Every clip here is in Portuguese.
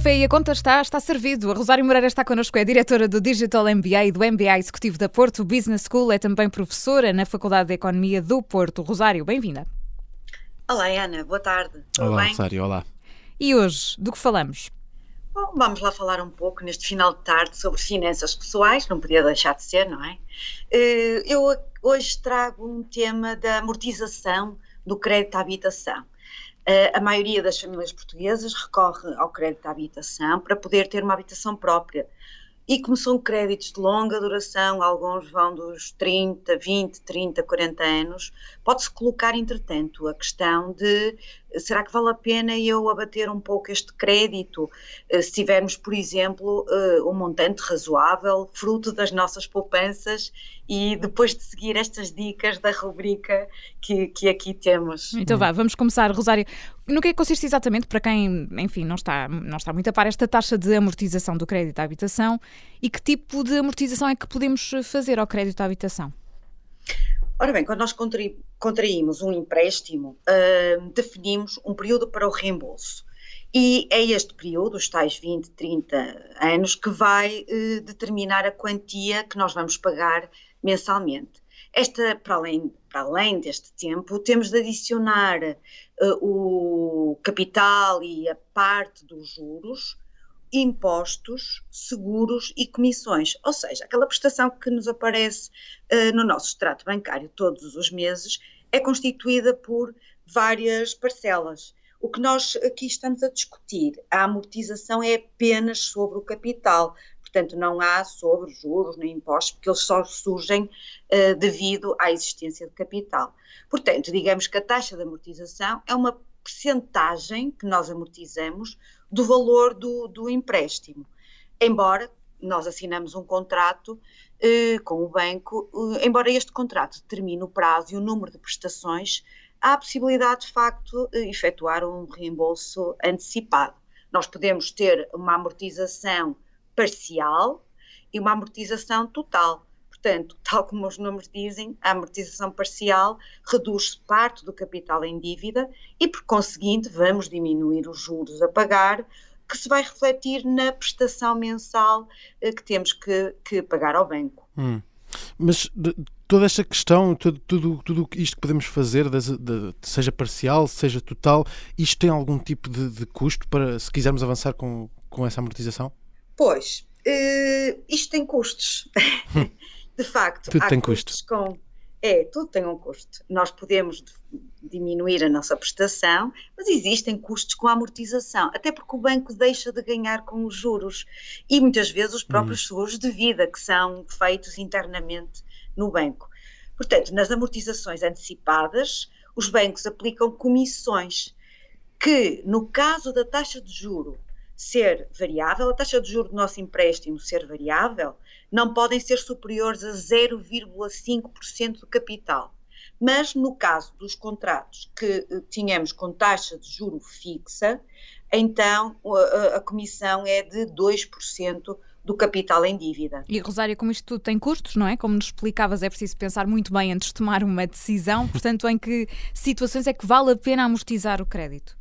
café e a conta está, está servido. A Rosário Moreira está connosco, é diretora do Digital MBA e do MBA Executivo da Porto Business School, é também professora na Faculdade de Economia do Porto. Rosário, bem-vinda. Olá, Ana, boa tarde. Tudo olá, bem? Rosário, olá. E hoje, do que falamos? Bom, vamos lá falar um pouco neste final de tarde sobre finanças pessoais, não podia deixar de ser, não é? Eh, eu hoje trago um tema da amortização do crédito à habitação. Eh, a maioria das famílias portuguesas recorre ao crédito à habitação para poder ter uma habitação própria. E como são créditos de longa duração, alguns vão dos 30, 20, 30, 40 anos, pode-se colocar, entretanto, a questão de será que vale a pena eu abater um pouco este crédito eh, se tivermos, por exemplo, eh, um montante razoável, fruto das nossas poupanças e depois de seguir estas dicas da rubrica que, que aqui temos. Então vá, vamos começar, Rosário. No que é que consiste exatamente, para quem, enfim, não está, não está muito a par, esta taxa de amortização do crédito à habitação e que tipo de amortização é que podemos fazer ao crédito à habitação? Ora bem, quando nós contraímos um empréstimo, uh, definimos um período para o reembolso. E é este período, os tais 20, 30 anos, que vai uh, determinar a quantia que nós vamos pagar mensalmente. Esta, para além, para além deste tempo, temos de adicionar uh, o capital e a parte dos juros impostos, seguros e comissões, ou seja, aquela prestação que nos aparece uh, no nosso extrato bancário todos os meses é constituída por várias parcelas. O que nós aqui estamos a discutir, a amortização é apenas sobre o capital, portanto não há sobre juros nem impostos, porque eles só surgem uh, devido à existência de capital. Portanto, digamos que a taxa de amortização é uma percentagem que nós amortizamos do valor do, do empréstimo. Embora nós assinamos um contrato eh, com o banco, eh, embora este contrato determine o prazo e o número de prestações, há a possibilidade de facto de efetuar um reembolso antecipado. Nós podemos ter uma amortização parcial e uma amortização total. Portanto, tal como os números dizem, a amortização parcial reduz parte do capital em dívida e, por conseguinte, vamos diminuir os juros a pagar, que se vai refletir na prestação mensal eh, que temos que, que pagar ao banco. Hum. Mas de, toda esta questão, tudo, tudo, tudo isto que podemos fazer, de, de, seja parcial, seja total, isto tem algum tipo de, de custo para se quisermos avançar com, com essa amortização? Pois, uh, isto tem custos. De facto, tudo tem custo. Com, é, tudo tem um custo. Nós podemos diminuir a nossa prestação, mas existem custos com a amortização, até porque o banco deixa de ganhar com os juros e muitas vezes os próprios hum. seguros de vida que são feitos internamente no banco. Portanto, nas amortizações antecipadas, os bancos aplicam comissões que, no caso da taxa de juro ser variável, a taxa de juros do nosso empréstimo ser variável, não podem ser superiores a 0,5% do capital. Mas no caso dos contratos que uh, tínhamos com taxa de juro fixa, então a, a comissão é de 2% do capital em dívida. E Rosário, como isto tudo tem custos, não é? Como nos explicavas, é preciso pensar muito bem antes de tomar uma decisão. Portanto, em que situações é que vale a pena amortizar o crédito?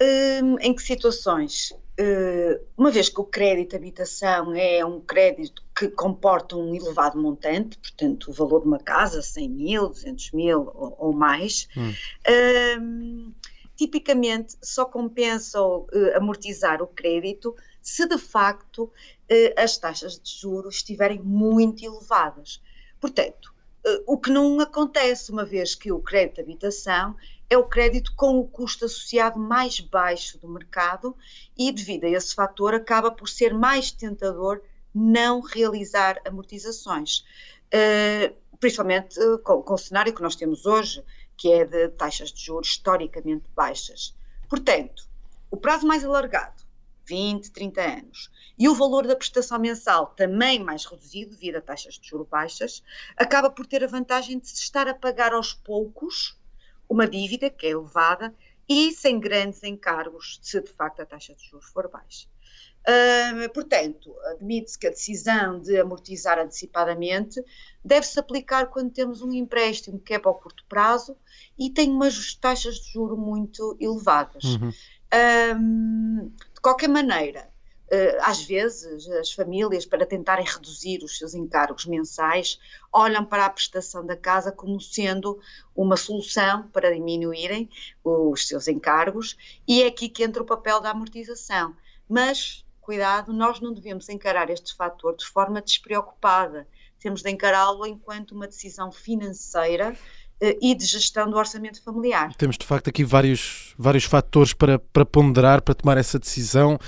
Um, em que situações? Uh, uma vez que o crédito habitação é um crédito que comporta um elevado montante, portanto, o valor de uma casa, 100 mil, 200 mil ou, ou mais, hum. uh, tipicamente só compensa uh, amortizar o crédito se de facto as taxas de juros estiverem muito elevadas. Portanto, o que não acontece, uma vez que o crédito de habitação é o crédito com o custo associado mais baixo do mercado e, devido a esse fator, acaba por ser mais tentador não realizar amortizações. Uh, principalmente uh, com, com, o cenário que nós temos hoje, que é de taxas de juros historicamente baixas. Portanto, o prazo mais alargado, 20, 30 anos, e o valor da prestação mensal também mais reduzido, devido a taxas de juros baixas, acaba por ter a vantagem de se estar a pagar aos poucos uma dívida que é elevada e sem grandes encargos, se de facto a taxa de juros for baixa. Uh, portanto, admite-se que a decisão de amortizar antecipadamente deve-se aplicar quando temos um empréstimo que é para o curto prazo e tem umas taxas de juro muito elevadas. Uhum. Um, de qualquer maneira, às vezes as famílias, para tentarem reduzir os seus encargos mensais, olham para a prestação da casa como sendo uma solução para diminuírem os seus encargos, e é aqui que entra o papel da amortização. Mas, cuidado, nós não devemos encarar este fator de forma despreocupada. Temos de encará-lo enquanto uma decisão financeira eh, e de gestão do orçamento familiar. Temos de facto aqui vários, vários fatores para, para ponderar, para tomar essa decisão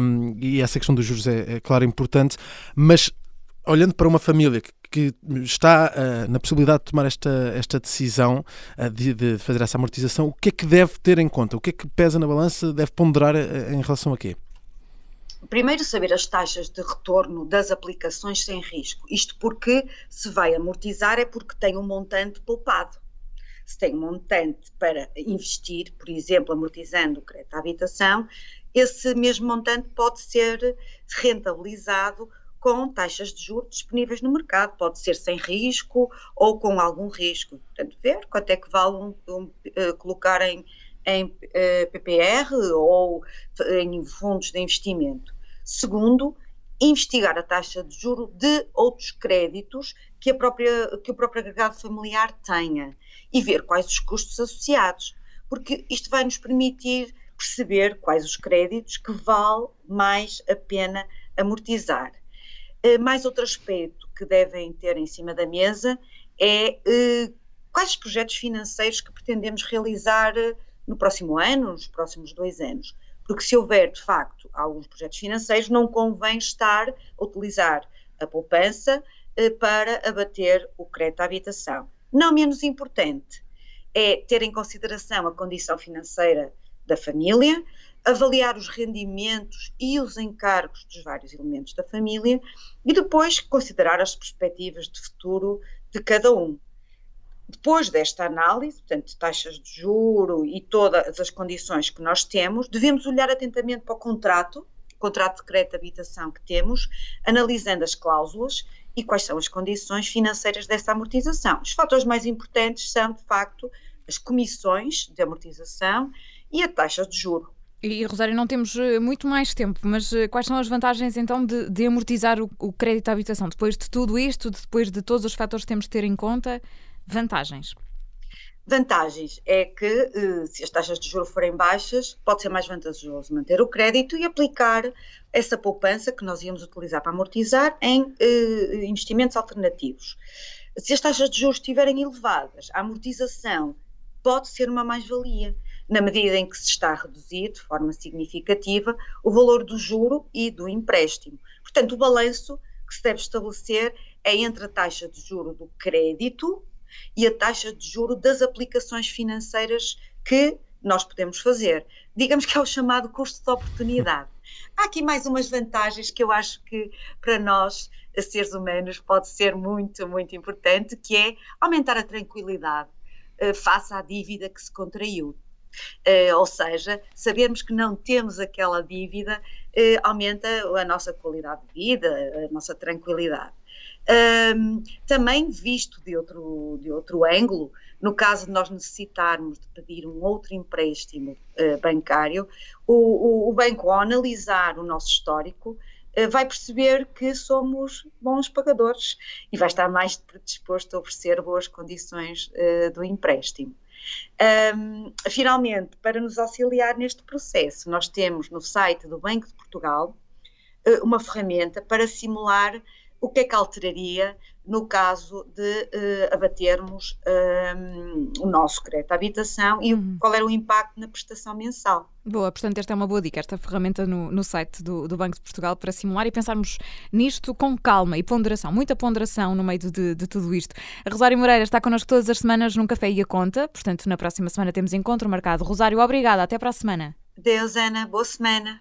um, e essa questão dos juros é, é claro importante, mas olhando para uma família que, que está uh, na possibilidade de tomar esta, esta decisão uh, de, de, fazer essa amortização, o que é que deve ter em conta? O que é que pesa na balança, deve ponderar uh, em relação a quê? Primeiro, saber as taxas de retorno das aplicações sem risco. Isto porque, se vai amortizar, é porque tem um montante poupado. Se tem um montante para investir, por exemplo, amortizando o crédito à habitação, esse mesmo montante pode ser rentabilizado com taxas de juros disponíveis no mercado. Pode ser sem risco ou com algum risco. Portanto, ver quanto é que vale um, um, uh, colocar em em eh, PPR ou em fundos de investimento. Segundo, investigar a taxa de juro de outros créditos que, própria, que o próprio agregado familiar tenha e ver quais os custos associados, porque isto vai nos permitir perceber quais os créditos que vale mais a pena amortizar. Uh, mais outro aspecto que devem ter em cima da mesa é quais os projetos financeiros que pretendemos realizar no próximo ano, nos próximos dois anos. Porque se houver, de facto, alguns projetos financeiros, não convém estar a utilizar a poupança eh, para abater o crédito à habitação. Não menos importante é ter em consideração a condição financeira da família, avaliar os rendimentos e os encargos dos vários elementos da família e depois considerar as perspectivas de futuro de cada um. Depois desta análise, portanto, taxas de juro e todas as condições que nós temos, devemos olhar atentamente para o contrato, contrato de crédito de habitação que temos, analisando as cláusulas e quais são as condições financeiras dessa amortização. Os fatores mais importantes são, de facto, as comissões de amortização e a taxa de juro. E, Rosário, não temos eh, muito mais tempo, mas eh, quais são as vantagens então de, de amortizar o, o crédito à habitação? Depois de tudo isto, depois de todos os fatores que temos de ter em conta, Vantagens. Vantagens é que, eh, se as taxas de juros forem baixas, pode ser mais vantajoso manter o crédito e aplicar essa poupança que nós íamos utilizar para amortizar em eh, investimentos alternativos. Se as taxas de juros estiverem elevadas, a amortização pode ser uma mais-valia, na medida em que se está a reduzir de forma significativa o valor do juro e do empréstimo. Portanto, o balanço que se deve estabelecer é entre a taxa de juro do crédito e a taxa de juro das aplicações financeiras que nós podemos fazer. Digamos que é o chamado custo de oportunidade. Há aqui mais umas vantagens que eu acho que para nós, seres humanos, pode ser muito, muito importante, que é aumentar a tranquilidade uh, face à dívida que se contraiu. Uh, ou seja, sabermos que não temos aquela dívida uh, aumenta a nossa qualidade de vida, a nossa tranquilidade. Um, também visto de outro, de outro ângulo, no caso de nós necessitarmos de pedir um outro empréstimo uh, bancário, o, o, o, banco, ao analisar o nosso histórico, uh, vai perceber que somos bons pagadores e vai estar mais predisposto a oferecer boas condições uh, do empréstimo. Um, finalmente, para nos auxiliar neste processo, nós temos no site do Banco de Portugal uma ferramenta para simular o que é que alteraria no caso de uh, abatermos um, o nosso crédito à habitação e uhum. qual era o impacto na prestação mensal. Boa, portanto, esta é uma boa dica, esta ferramenta no, no site do, do, Banco de Portugal para simular e pensarmos nisto com calma e ponderação, muita ponderação no meio de, de tudo isto. A Rosário Moreira está connosco todas as semanas num Café e a Conta, portanto, na próxima semana temos encontro marcado. Rosário, obrigada, até para a semana. Deus, Ana, boa semana.